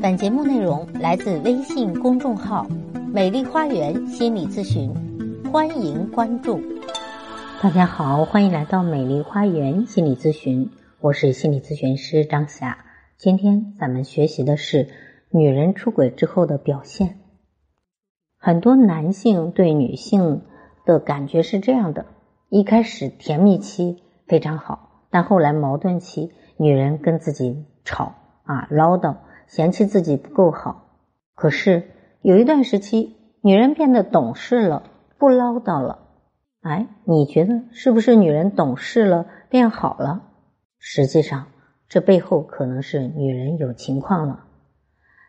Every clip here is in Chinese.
本节目内容来自微信公众号“美丽花园心理咨询”，欢迎关注。大家好，欢迎来到美丽花园心理咨询，我是心理咨询师张霞。今天咱们学习的是女人出轨之后的表现。很多男性对女性的感觉是这样的：一开始甜蜜期非常好，但后来矛盾期，女人跟自己吵啊，唠叨。嫌弃自己不够好，可是有一段时期，女人变得懂事了，不唠叨了。哎，你觉得是不是女人懂事了，变好了？实际上，这背后可能是女人有情况了。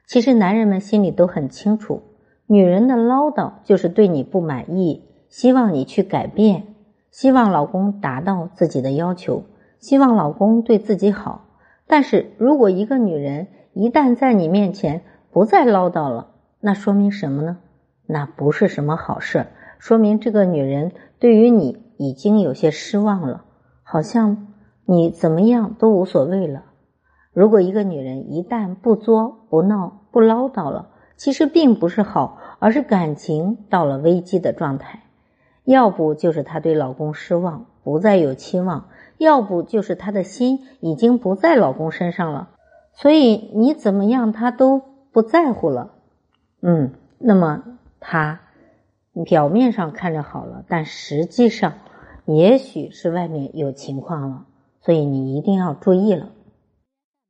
其实，男人们心里都很清楚，女人的唠叨就是对你不满意，希望你去改变，希望老公达到自己的要求，希望老公对自己好。但是如果一个女人，一旦在你面前不再唠叨了，那说明什么呢？那不是什么好事，说明这个女人对于你已经有些失望了，好像你怎么样都无所谓了。如果一个女人一旦不作不闹不唠叨了，其实并不是好，而是感情到了危机的状态。要不就是她对老公失望，不再有期望；要不就是她的心已经不在老公身上了。所以你怎么样，他都不在乎了，嗯，那么他表面上看着好了，但实际上也许是外面有情况了，所以你一定要注意了。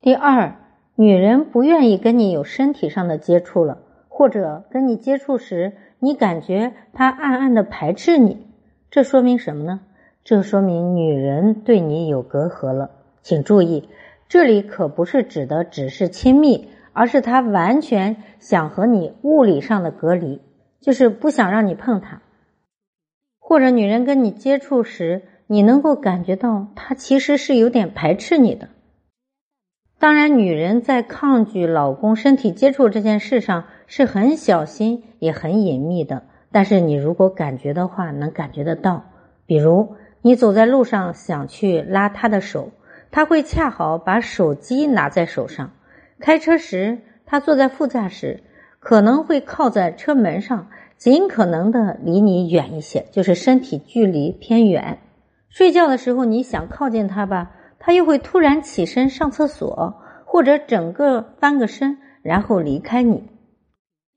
第二，女人不愿意跟你有身体上的接触了，或者跟你接触时，你感觉她暗暗的排斥你，这说明什么呢？这说明女人对你有隔阂了，请注意。这里可不是指的只是亲密，而是他完全想和你物理上的隔离，就是不想让你碰他。或者女人跟你接触时，你能够感觉到她其实是有点排斥你的。当然，女人在抗拒老公身体接触这件事上是很小心也很隐秘的。但是你如果感觉的话，能感觉得到。比如你走在路上想去拉他的手。他会恰好把手机拿在手上，开车时他坐在副驾驶，可能会靠在车门上，尽可能的离你远一些，就是身体距离偏远。睡觉的时候你想靠近他吧，他又会突然起身上厕所，或者整个翻个身，然后离开你。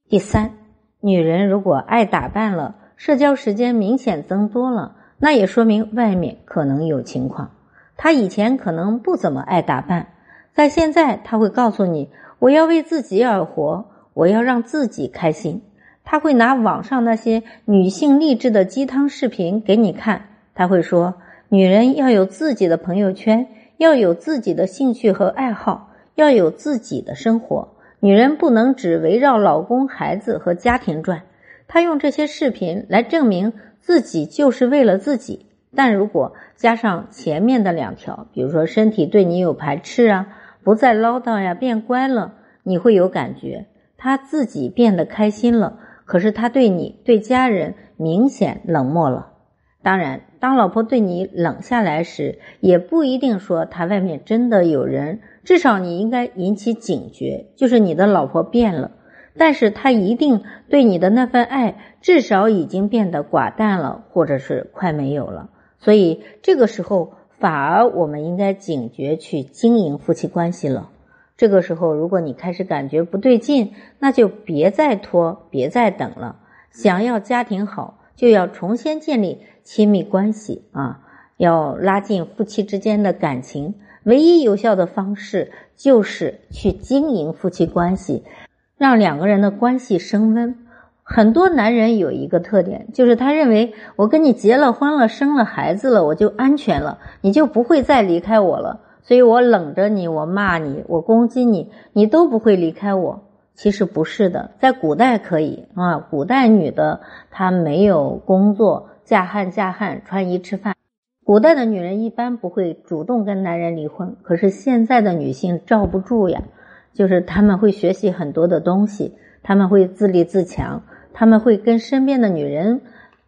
第三，女人如果爱打扮了，社交时间明显增多了，那也说明外面可能有情况。他以前可能不怎么爱打扮，在现在他会告诉你：“我要为自己而活，我要让自己开心。”他会拿网上那些女性励志的鸡汤视频给你看。他会说：“女人要有自己的朋友圈，要有自己的兴趣和爱好，要有自己的生活。女人不能只围绕老公、孩子和家庭转。”他用这些视频来证明自己就是为了自己。但如果加上前面的两条，比如说身体对你有排斥啊，不再唠叨呀，变乖了，你会有感觉，他自己变得开心了，可是他对你、对家人明显冷漠了。当然，当老婆对你冷下来时，也不一定说他外面真的有人，至少你应该引起警觉，就是你的老婆变了。但是他一定对你的那份爱，至少已经变得寡淡了，或者是快没有了。所以这个时候，反而我们应该警觉去经营夫妻关系了。这个时候，如果你开始感觉不对劲，那就别再拖，别再等了。想要家庭好，就要重新建立亲密关系啊，要拉近夫妻之间的感情。唯一有效的方式就是去经营夫妻关系，让两个人的关系升温。很多男人有一个特点，就是他认为我跟你结了婚了，生了孩子了，我就安全了，你就不会再离开我了。所以我冷着你，我骂你，我攻击你，你都不会离开我。其实不是的，在古代可以啊，古代女的她没有工作，嫁汉嫁汉，穿衣吃饭。古代的女人一般不会主动跟男人离婚，可是现在的女性罩不住呀，就是他们会学习很多的东西，他们会自立自强。他们会跟身边的女人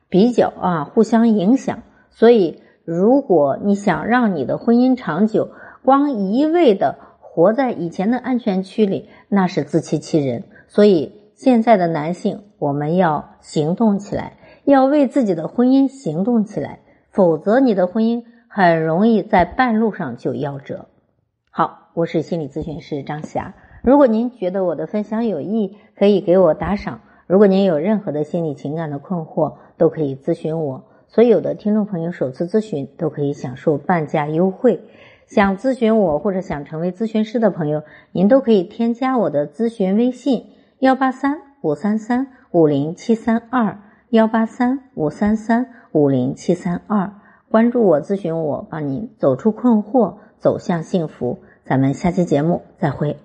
比较啊，互相影响。所以，如果你想让你的婚姻长久，光一味的活在以前的安全区里，那是自欺欺人。所以现在的男性，我们要行动起来，要为自己的婚姻行动起来，否则你的婚姻很容易在半路上就夭折。好，我是心理咨询师张霞。如果您觉得我的分享有益，可以给我打赏。如果您有任何的心理情感的困惑，都可以咨询我。所有的听众朋友首次咨询都可以享受半价优惠。想咨询我或者想成为咨询师的朋友，您都可以添加我的咨询微信：幺八三五三三五零七三二，幺八三五三三五零七三二。关注我，咨询我，帮您走出困惑，走向幸福。咱们下期节目再会。